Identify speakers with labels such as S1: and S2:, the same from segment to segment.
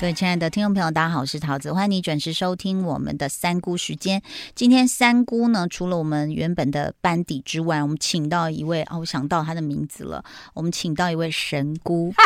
S1: 各位亲爱的听众朋友，大家好，我是桃子，欢迎你准时收听我们的三姑时间。今天三姑呢，除了我们原本的班底之外，我们请到一位哦，我想到他的名字了，我们请到一位神姑。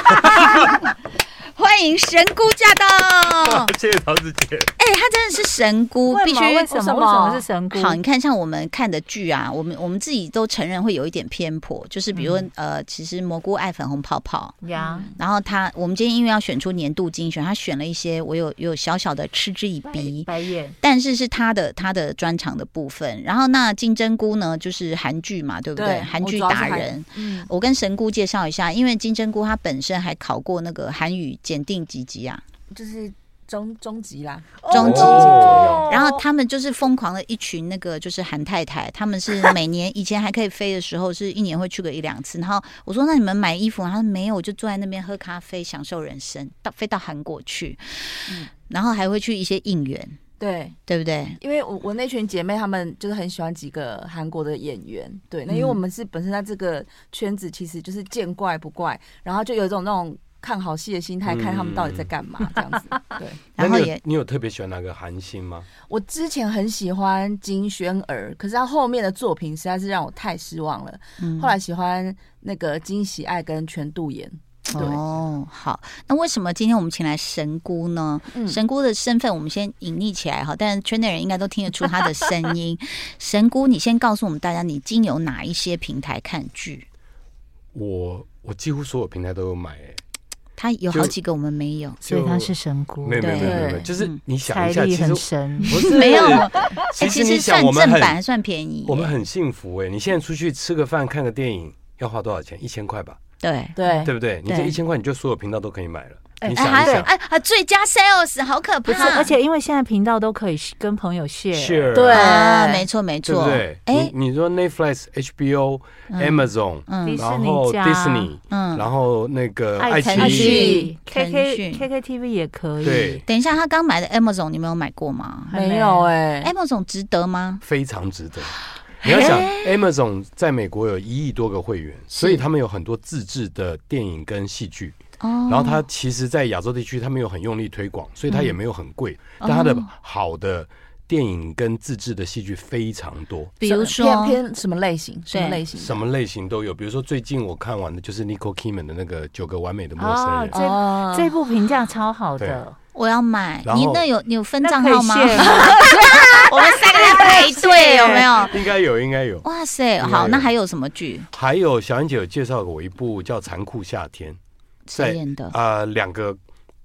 S1: 欢迎神姑驾到！
S2: 谢谢桃子姐。
S1: 哎、欸，她真的是神姑，必须
S3: 为什么？为什么是神姑？
S1: 好，你看，像我们看的剧啊，我们我们自己都承认会有一点偏颇，就是比如、嗯、呃，其实蘑菇爱粉红泡泡呀，嗯、然后他，我们今天因为要选出年度精选，他选了一些我有有小小的嗤之以鼻，
S3: 白眼，
S1: 但是是他的他的专长的部分。然后那金针菇呢，就是韩剧嘛，对不对？韩剧达人。嗯，我跟神姑介绍一下，因为金针菇他本身还考过那个韩语。检定几级啊？
S3: 就是中中级啦，
S1: 中级。哦、然后他们就是疯狂的一群那个就是韩太太，他们是每年以前还可以飞的时候，是一年会去个一两次。然后我说：“那你们买衣服？”他说：“没有，我就坐在那边喝咖啡，享受人生。”到飞到韩国去，嗯、然后还会去一些应援，
S3: 对
S1: 对不对？
S3: 因为我我那群姐妹她们就是很喜欢几个韩国的演员，对。那因为我们是本身在这个圈子，其实就是见怪不怪，然后就有一种那种。看好戏的心态，看他们到底在干嘛，这样子。对，
S2: 然后也你有特别喜欢哪个韩星吗？
S3: 我之前很喜欢金宣儿，可是他后面的作品实在是让我太失望了。嗯、后来喜欢那个金喜爱跟全度妍。对
S1: 哦，好，那为什么今天我们请来神姑呢？嗯、神姑的身份我们先隐匿起来哈，但是圈内人应该都听得出她的声音。神姑，你先告诉我们大家，你经由哪一些平台看剧？
S2: 我我几乎所有平台都有买、欸。
S1: 他有好几个我们没有，
S3: 所以他是神姑。
S2: 没有没有没有，就是你想一下，其实
S3: 神
S2: 不是
S1: 没有。
S2: 其实你想，我们
S1: 正版还算便宜，
S2: 我们很幸福哎。你现在出去吃个饭、看个电影要花多少钱？一千块吧。
S1: 对
S3: 对
S2: 对不对？你这一千块，你就所有频道都可以买了。
S1: 哎，还有哎，最佳 sales 好可怕！
S3: 而且因为现在频道都可以跟朋友 share，
S1: 对，没错没错。
S2: 对，哎，你说 Netflix、HBO、Amazon，然后 Disney，嗯，然后那个爱奇艺、
S3: K K K K TV 也可以。
S2: 对，
S1: 等一下，他刚买的 Amazon 你没有买过吗？
S3: 没有哎
S1: ，Amazon 值得吗？
S2: 非常值得。你要想，Amazon 在美国有一亿多个会员，所以他们有很多自制的电影跟戏剧。然后它其实，在亚洲地区，它没有很用力推广，所以它也没有很贵。但它的好的电影跟自制的戏剧非常多。
S1: 比如说
S3: 偏偏什么类型？什么类型？
S2: 什么类型都有。比如说最近我看完的就是 Nicole Kidman 的那个《九个完美的陌生人》，
S3: 这这部评价超好的，
S1: 我要买。你那有你有分账号吗？我们三个人排队有没有？
S2: 应该有，应该有。
S1: 哇塞，好，那还有什么剧？
S2: 还有小燕姐有介绍过我一部叫《残酷夏天》。
S1: 谁演的？
S2: 呃，两个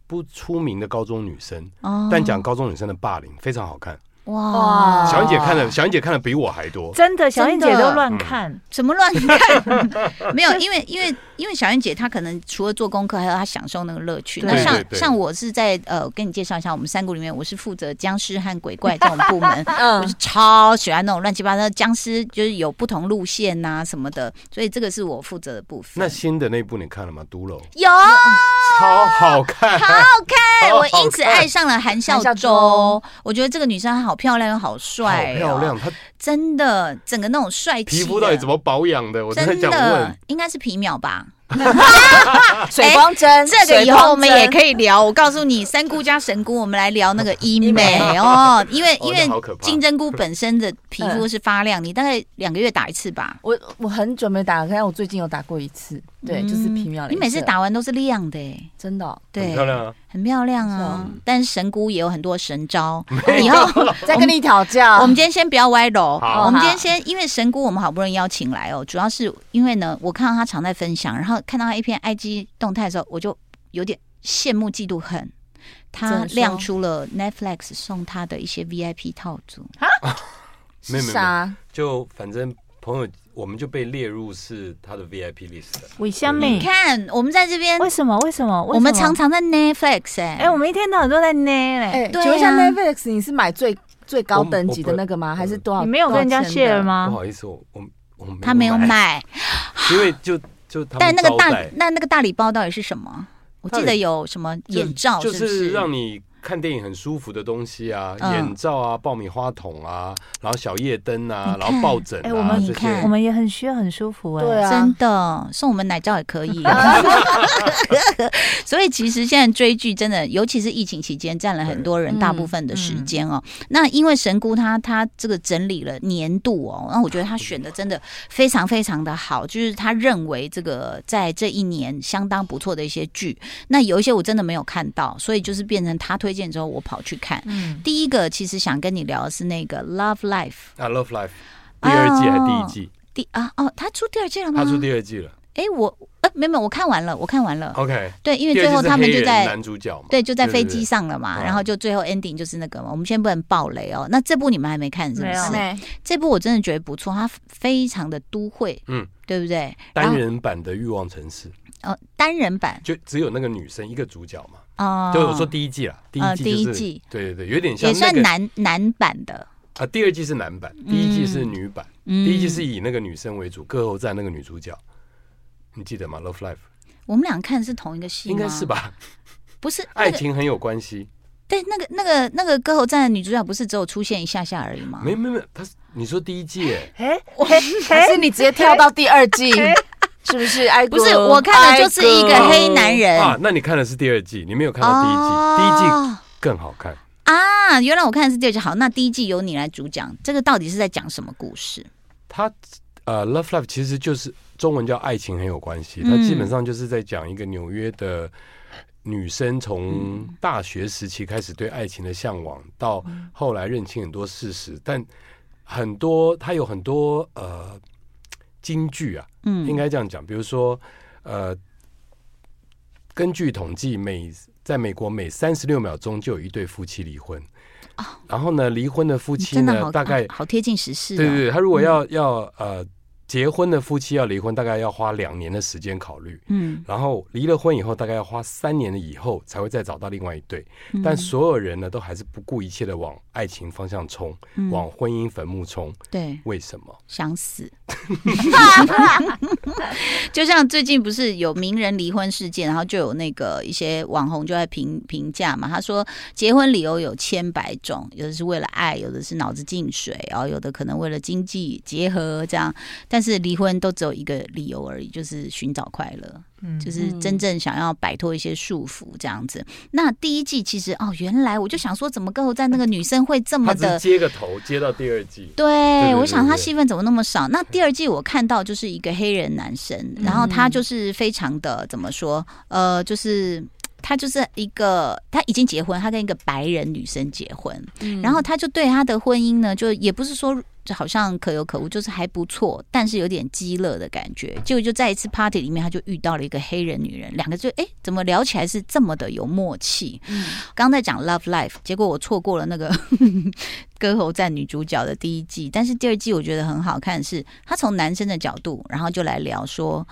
S2: 不出名的高中女生，哦、但讲高中女生的霸凌，非常好看。哇！小燕姐看的，小燕姐看的比我还多。
S3: 真的，小燕姐都乱看，
S1: 什么乱看？没有，因为因为因为小燕姐她可能除了做功课，还有她享受那个乐趣。那像像我是在呃，跟你介绍一下，我们三姑里面，我是负责僵尸和鬼怪这种部门，我是超喜欢那种乱七八糟的僵尸，就是有不同路线呐什么的，所以这个是我负责的部分。
S2: 那新的那部你看了吗？毒楼
S1: 有，
S2: 超好看，
S1: 好好看，我因此爱上了韩孝周。我觉得这个女生好。漂亮又好帅，好
S2: 漂亮！她
S1: 真的整个那种帅气，
S2: 皮肤到底怎么保养的？我真的想问，
S1: 应该是皮秒吧。
S3: 水光针，
S1: 这个以后我们也可以聊。我告诉你，三姑加神姑，我们来聊那个 医美哦。因为因为金针菇本身的皮肤是发亮，你大概两个月打一次吧？
S3: 我我很久没打了，但我最近有打过一次。对，就是皮秒。
S1: 你每次打完都是亮的，
S3: 真的。
S1: 对，
S2: 很漂亮啊，
S1: 很漂亮啊。但是神姑也有很多神招，以后
S3: 再跟你讨教。
S1: 我们今天先不要歪楼，我们今天先，因为神姑我们好不容易邀请来哦，主要是因为呢，我看到他常在分享，然后。看到他一篇 IG 动态的时候，我就有点羡慕嫉妒恨。他亮出了 Netflix 送他的一些 VIP 套组啊，
S2: 没有没有，就反正朋友我们就被列入是他的 VIP list。
S3: 为什么？你
S1: 看我们在这边，
S3: 为什么？为什么？
S1: 我们常常在 Netflix 哎
S3: 哎，我们一天到晚都在 Net 哎。请问一下 Netflix，你是买最最高等级的那个吗？还是多少？你没有跟人家 share 吗？
S2: 不好意思，我我我
S1: 他没有买，
S2: 因为 就。就他
S1: 但那个大那那个大礼包到底是什么？我记得有什么眼罩是是，
S2: 就是让你。看电影很舒服的东西啊，眼罩啊，爆米花筒啊，然后小夜灯啊，然后抱枕啊，
S4: 我们你看，我们也很需要很舒服哎，
S1: 对啊，真的送我们奶罩也可以。所以其实现在追剧真的，尤其是疫情期间，占了很多人大部分的时间哦。那因为神姑她她这个整理了年度哦，那我觉得她选的真的非常非常的好，就是她认为这个在这一年相当不错的一些剧，那有一些我真的没有看到，所以就是变成她推。之后我跑去看，嗯，第一个其实想跟你聊的是那个《Love Life》
S2: 啊，《Love Life》第二季还是第一季？
S1: 第啊哦，他出第二季了吗？
S2: 他出第二季了。
S1: 哎，我呃没有，我看完了，我看完了。
S2: OK，
S1: 对，因为最后他们就在
S2: 男主角嘛，
S1: 对，就在飞机上了嘛，然后就最后 ending 就是那个嘛。我们先不能爆雷哦。那这部你们还没看是不是？
S4: 没。
S1: 这部我真的觉得不错，它非常的都会，嗯，对不对？
S2: 单人版的欲望城市。
S1: 哦，单人版
S2: 就只有那个女生一个主角嘛。哦，就我说第一季了，第一季，第一季，对对对，有点像，
S1: 也算男男版的
S2: 啊。第二季是男版，第一季是女版，第一季是以那个女生为主，歌喉战那个女主角，你记得吗？Love Life，
S1: 我们俩看的是同一个戏吗？
S2: 应该是吧？
S1: 不是，
S2: 爱情很有关系。
S1: 对，那个那个那个歌喉战的女主角不是只有出现一下下而已吗？
S2: 没没没，她是你说第一季
S3: 哎，还是你直接跳到第二季？是不是？
S1: 不是，我看的就是一个黑男人
S2: 啊。那你看的是第二季，你没有看到第一季，哦、第一季更好看
S1: 啊。原来我看的是第二季。好，那第一季由你来主讲，这个到底是在讲什么故事？
S2: 他呃，Love Life 其实就是中文叫爱情很有关系。它基本上就是在讲一个纽约的女生从大学时期开始对爱情的向往，到后来认清很多事实，但很多它有很多呃。金句啊，嗯，应该这样讲。比如说，呃，根据统计，每在美国每三十六秒钟就有一对夫妻离婚。哦，然后呢，离婚的夫妻呢，大概
S1: 好贴近时事。
S2: 对对对，他如果要要呃。结婚的夫妻要离婚，大概要花两年的时间考虑。嗯，然后离了婚以后，大概要花三年的以后才会再找到另外一对。嗯、但所有人呢，都还是不顾一切的往爱情方向冲，嗯、往婚姻坟墓冲。
S1: 对，
S2: 为什么？
S1: 想死。就像最近不是有名人离婚事件，然后就有那个一些网红就在评评价嘛。他说，结婚理由有千百种，有的是为了爱，有的是脑子进水，然后有的可能为了经济结合这样。但是离婚都只有一个理由而已，就是寻找快乐，嗯，就是真正想要摆脱一些束缚这样子。那第一季其实哦，原来我就想说，怎么歌喉战那个女生会这么的
S2: 接个头接到第二季？
S1: 对，我想他戏份怎么那么少？那第二季我看到就是一个黑人男生，嗯、然后他就是非常的怎么说？呃，就是他就是一个他已经结婚，他跟一个白人女生结婚，嗯、然后他就对他的婚姻呢，就也不是说。就好像可有可无，就是还不错，但是有点激乐的感觉。结果就在一次 party 里面，他就遇到了一个黑人女人，两个就哎，怎么聊起来是这么的有默契？刚、嗯、在讲 love life，结果我错过了那个 歌喉战女主角的第一季，但是第二季我觉得很好看，是他从男生的角度，然后就来聊说。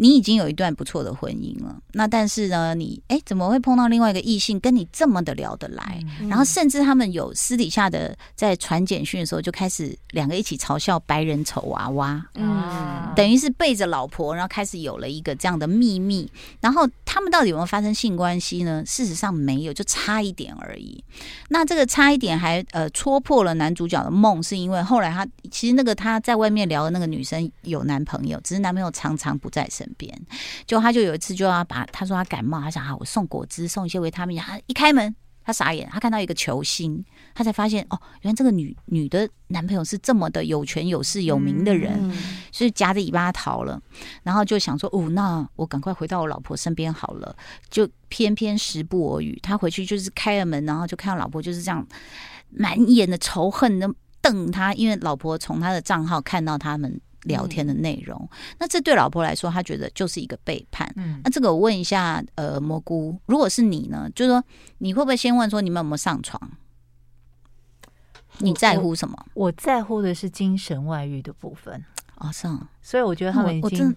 S1: 你已经有一段不错的婚姻了，那但是呢，你哎怎么会碰到另外一个异性跟你这么的聊得来？嗯、然后甚至他们有私底下的在传简讯的时候，就开始两个一起嘲笑白人丑娃娃，嗯，等于是背着老婆，然后开始有了一个这样的秘密。然后他们到底有没有发生性关系呢？事实上没有，就差一点而已。那这个差一点还呃戳破了男主角的梦，是因为后来他其实那个他在外面聊的那个女生有男朋友，只是男朋友常常不在身。边，就他就有一次就要把他说他感冒，他想啊，我送果汁，送一些维他命。他一开门，他傻眼，他看到一个球星，他才发现哦，原来这个女女的男朋友是这么的有权有势有名的人，嗯、所以夹着尾巴逃了。然后就想说哦，那我赶快回到我老婆身边好了。就偏偏时不我与，他回去就是开了门，然后就看到老婆就是这样满眼的仇恨的瞪他，因为老婆从他的账号看到他们。聊天的内容，嗯、那这对老婆来说，她觉得就是一个背叛。嗯，那这个我问一下，呃，蘑菇，如果是你呢？就是说，你会不会先问说你们有没有上床？你在乎什么？
S4: 我，我在乎的是精神外遇的部分。
S1: 哦，上，
S4: 所以我觉得他们已经
S1: 我真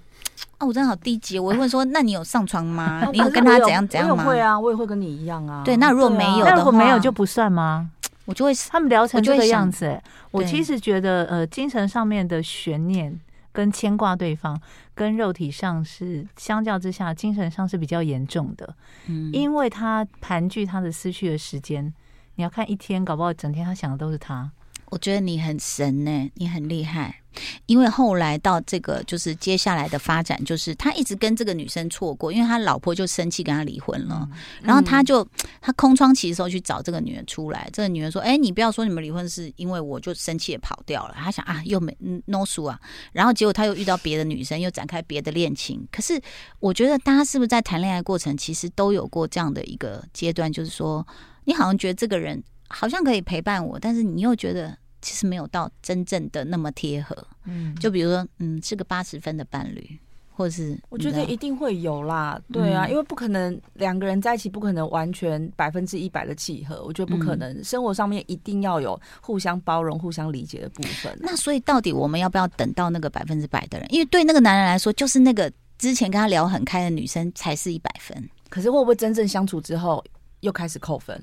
S1: 哦，我真的好低级。我会问说，那你有上床吗？你有跟他怎样怎样吗？
S3: 会啊，我也会跟你一样啊。
S1: 对，那如果没有的话，
S4: 如果没有就不算吗？
S1: 我就会，
S4: 他们聊成这个样子，我其实觉得，呃，精神上面的悬念，跟牵挂对方，跟肉体上是相较之下，精神上是比较严重的。嗯，因为他盘踞他的思绪的时间，你要看一天，搞不好整天他想的都是他。
S1: 我觉得你很神呢、欸，你很厉害。因为后来到这个，就是接下来的发展，就是他一直跟这个女生错过，因为他老婆就生气跟他离婚了，嗯、然后他就他空窗期的时候去找这个女人出来，这个女人说：“哎，你不要说你们离婚是因为我就生气也跑掉了。”他想啊，又没 no 输啊，然后结果他又遇到别的女生，又展开别的恋情。可是我觉得大家是不是在谈恋爱过程，其实都有过这样的一个阶段，就是说你好像觉得这个人好像可以陪伴我，但是你又觉得。其实没有到真正的那么贴合，嗯，就比如说，嗯，是个八十分的伴侣，或者是
S3: 我觉得一定会有啦，对啊，嗯、因为不可能两个人在一起，不可能完全百分之一百的契合，我觉得不可能。嗯、生活上面一定要有互相包容、互相理解的部分。
S1: 那所以到底我们要不要等到那个百分之百的人？因为对那个男人来说，就是那个之前跟他聊很开的女生才是一百分，
S3: 可是会不会真正相处之后又开始扣分？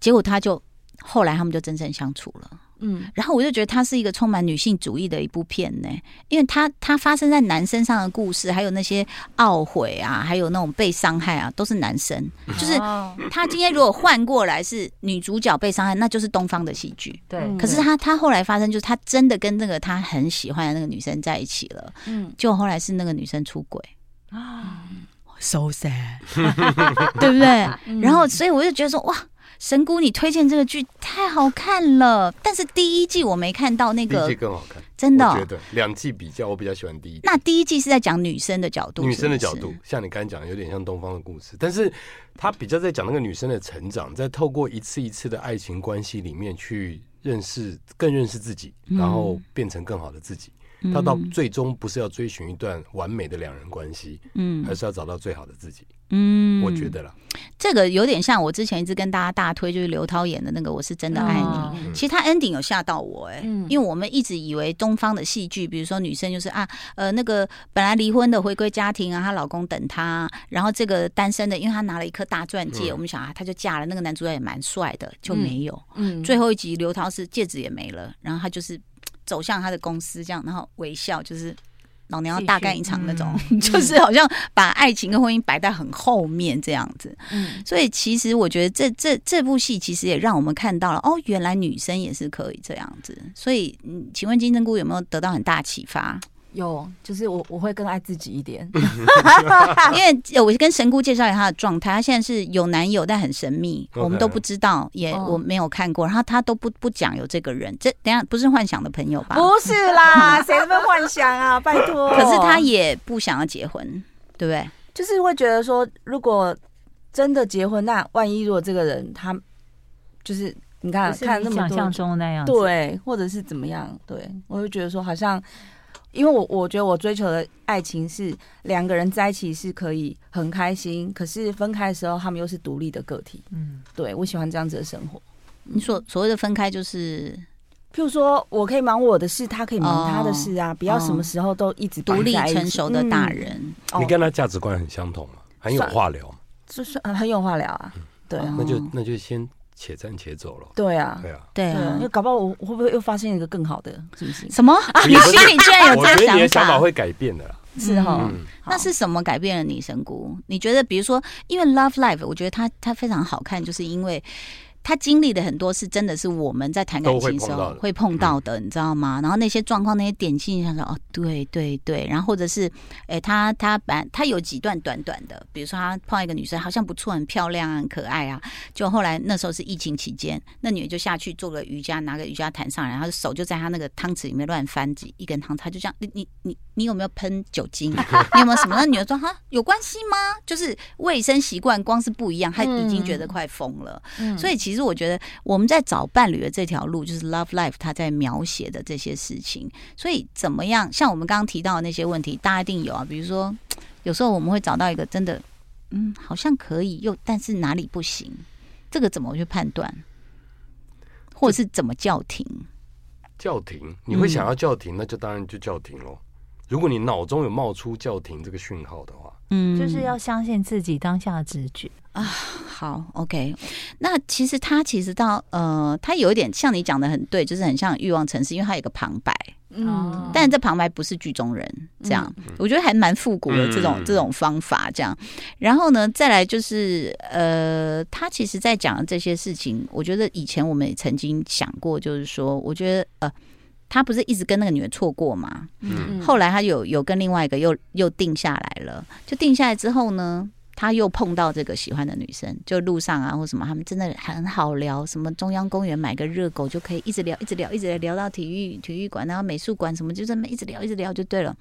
S1: 结果他就后来他们就真正相处了。嗯，然后我就觉得它是一个充满女性主义的一部片呢，因为它它发生在男生上的故事，还有那些懊悔啊，还有那种被伤害啊，都是男生。就是他今天如果换过来是女主角被伤害，那就是东方的戏剧。对，可是他他后来发生就是他真的跟那个他很喜欢的那个女生在一起了，嗯，就后来是那个女生出轨啊，so sad，对不对？然后所以我就觉得说哇。神姑，你推荐这个剧太好看了，但是第一季我没看到那个，
S2: 第一季更好看，
S1: 真的、哦。
S2: 我觉得两季比较，我比较喜欢第一季。
S1: 那第一季是在讲女生的角度是是？
S2: 女生的角度，像你刚才讲的，有点像东方的故事，但是他比较在讲那个女生的成长，在透过一次一次的爱情关系里面去认识，更认识自己，然后变成更好的自己。嗯、他到最终不是要追寻一段完美的两人关系，嗯，而是要找到最好的自己。嗯，我觉得了，
S1: 这个有点像我之前一直跟大家大推，就是刘涛演的那个《我是真的爱你》。嗯、其实他 ending 有吓到我哎、欸，嗯、因为我们一直以为东方的戏剧，比如说女生就是啊，呃，那个本来离婚的回归家庭啊，她老公等她，然后这个单身的，因为她拿了一颗大钻戒，嗯、我们想啊，她就嫁了。那个男主角也蛮帅的，就没有。嗯，最后一集刘涛是戒指也没了，然后她就是走向她的公司这样，然后微笑就是。老娘要大干一场那种，嗯、就是好像把爱情跟婚姻摆在很后面这样子。嗯，所以其实我觉得这这这部戏其实也让我们看到了，哦，原来女生也是可以这样子。所以，嗯，请问金针菇有没有得到很大启发？
S3: 有，就是我我会更爱自己一点，
S1: 因为我跟神姑介绍一下他的状态，他现在是有男友，但很神秘，Okay. 我们都不知道，也我没有看过，然后他都不不讲有这个人，这等下不是幻想的朋友吧？
S3: 不是啦，谁会幻想啊？拜托，
S1: 可是他也不想要结婚，对不对？
S3: 就是会觉得说，如果真的结婚，那万一如果这个人他就是你看看那么
S4: 想象中的那样，
S3: 对，或者是怎么样？对，我就觉得说好像。因为我我觉得我追求的爱情是两个人在一起是可以很开心，可是分开的时候他们又是独立的个体。嗯，对，我喜欢这样子的生活。
S1: 你所所谓的分开就是，
S3: 譬如说我可以忙我的事，他可以忙他的事啊，不要什么时候都一直
S1: 独立成熟的大人。
S2: 你跟他价值观很相同嘛？很有话聊，
S3: 就是很有话聊啊。对，
S2: 那就那就先。且战且走了。
S3: 对啊，
S2: 对啊，
S1: 对啊，
S3: 因为搞不好我会不会又发现一个更好的，是不是？
S1: 什么？你心里居然有这个想法？
S2: 我觉得你的想法会改变的啦。
S1: 是哈，那是什么改变了你，神姑？你觉得，比如说，因为《Love Life》，我觉得它它非常好看，就是因为。他经历的很多是真的是我们在谈感情的时候会碰到的，你知道吗？然后那些状况、那些点心，想说哦，对对对。然后或者是，哎、欸，他他本他有几段短短的，比如说他碰一个女生，好像不错，很漂亮，很可爱啊。就后来那时候是疫情期间，那女的就下去做个瑜伽，拿个瑜伽毯上来，然后手就在他那个汤匙里面乱翻几一根汤，他就这样，你你你你有没有喷酒精？你有没有什么？那女的说哈，有关系吗？就是卫生习惯光是不一样，他已经觉得快疯了。嗯、所以其实。其实我觉得我们在找伴侣的这条路，就是 Love Life，他在描写的这些事情。所以怎么样？像我们刚刚提到的那些问题，大家一定有啊。比如说，有时候我们会找到一个真的，嗯，好像可以，又但是哪里不行？这个怎么去判断？或者是怎么叫停？
S2: 叫停？你会想要叫停，那就当然就叫停喽。如果你脑中有冒出叫停这个讯号的话，
S4: 嗯，就是要相信自己当下的直觉。
S1: 啊，好，OK。那其实他其实到呃，他有一点像你讲的很对，就是很像欲望城市，因为他有一个旁白，嗯，但是这旁白不是剧中人，这样、嗯、我觉得还蛮复古的这种、嗯、这种方法，这样。然后呢，再来就是呃，他其实在讲的这些事情，我觉得以前我们也曾经想过，就是说，我觉得呃，他不是一直跟那个女人错过吗，嗯，后来他有有跟另外一个又又定下来了，就定下来之后呢。他又碰到这个喜欢的女生，就路上啊或什么，他们真的很好聊。什么中央公园买个热狗就可以一直聊，一直聊，一直聊，聊到体育体育馆，然后美术馆什么，就这么一直聊，一直聊就对了。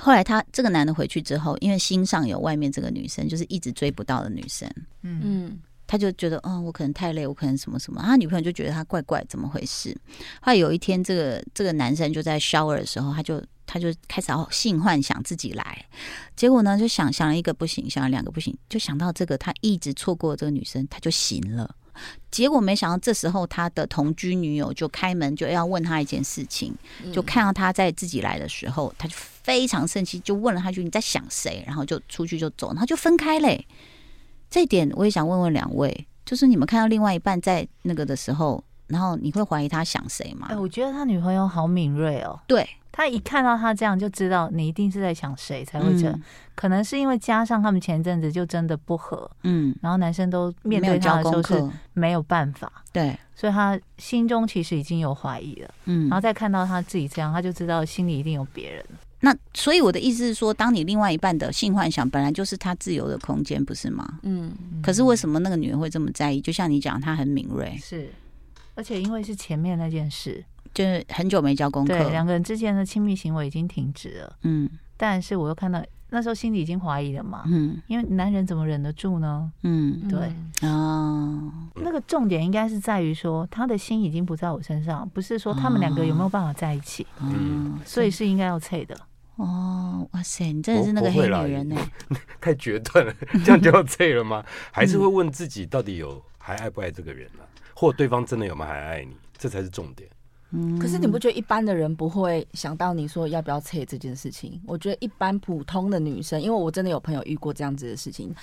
S1: 后来他这个男的回去之后，因为心上有外面这个女生，就是一直追不到的女生，嗯，他就觉得，嗯，我可能太累，我可能什么什么。他女朋友就觉得他怪怪，怎么回事？后来有一天，这个这个男生就在 shower 的时候，他就。他就开始要性幻想自己来，结果呢，就想想了一个不行，想了两个不行，就想到这个他一直错过这个女生，他就醒了。结果没想到这时候他的同居女友就开门就要问他一件事情，就看到他在自己来的时候，他就非常生气，就问了他一句：“你在想谁？”然后就出去就走，然后就分开嘞。这一点我也想问问两位，就是你们看到另外一半在那个的时候，然后你会怀疑他想谁吗？
S4: 哎，我觉得他女朋友好敏锐哦。
S1: 对。
S4: 他一看到他这样，就知道你一定是在想谁才会这样。可能是因为加上他们前阵子就真的不合，嗯，然后男生都面对他的时候是没有办法，对，所以他心中其实已经有怀疑了，嗯，然后再看到他自己这样，他就知道心里一定有别人。
S1: 那所以我的意思是说，当你另外一半的性幻想本来就是他自由的空间，不是吗？嗯，可是为什么那个女人会这么在意？就像你讲，她很敏锐，
S4: 是，而且因为是前面那件事。
S1: 就是很久没交功课，
S4: 对，两个人之间的亲密行为已经停止了。嗯，但是我又看到那时候心里已经怀疑了嘛。嗯，因为男人怎么忍得住呢？嗯，对啊，哦、那个重点应该是在于说他的心已经不在我身上，不是说他们两个有没有办法在一起。嗯，所以是应该要脆的。
S1: 哦，哇塞，你真的是那个黑女人呢？
S2: 太决断了，这样就要醉了吗？还是会问自己到底有还爱不爱这个人呢、啊？或对方真的有没有还爱你？这才是重点。
S3: 可是你不觉得一般的人不会想到你说要不要切这件事情？我觉得一般普通的女生，因为我真的有朋友遇过这样子的事情，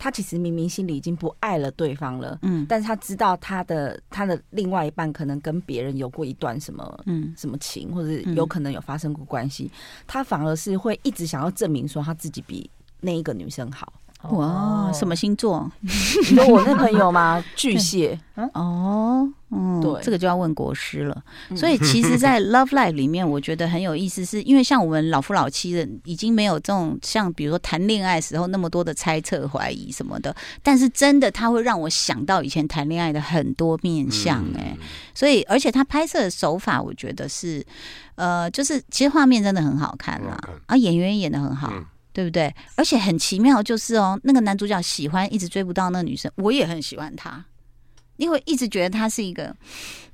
S3: 她其实明明心里已经不爱了对方了，嗯，但是他知道他的他的另外一半可能跟别人有过一段什么嗯什么情，或者有可能有发生过关系，他反而是会一直想要证明说他自己比那一个女生好。
S1: 哇，什么星座？
S3: 你说我那朋友吗？巨蟹。
S1: 哦，嗯，对，这个就要问国师了。所以其实，在 Love Life 里面，我觉得很有意思，是因为像我们老夫老妻的，已经没有这种像比如说谈恋爱时候那么多的猜测、怀疑什么的。但是真的，他会让我想到以前谈恋爱的很多面相。哎，所以而且他拍摄的手法，我觉得是，呃，就是其实画面真的很好看啦，啊，演员演的很好。对不对？而且很奇妙，就是哦，那个男主角喜欢一直追不到那个女生，我也很喜欢他，因为一直觉得他是一个，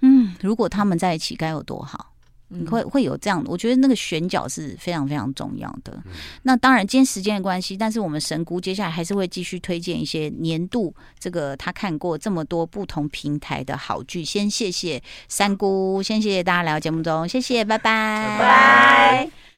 S1: 嗯，如果他们在一起该有多好，你会会有这样的，我觉得那个选角是非常非常重要的。那当然，今天时间的关系，但是我们神姑接下来还是会继续推荐一些年度这个他看过这么多不同平台的好剧。先谢谢三姑，先谢谢大家来到节目中，谢谢，拜拜，拜拜。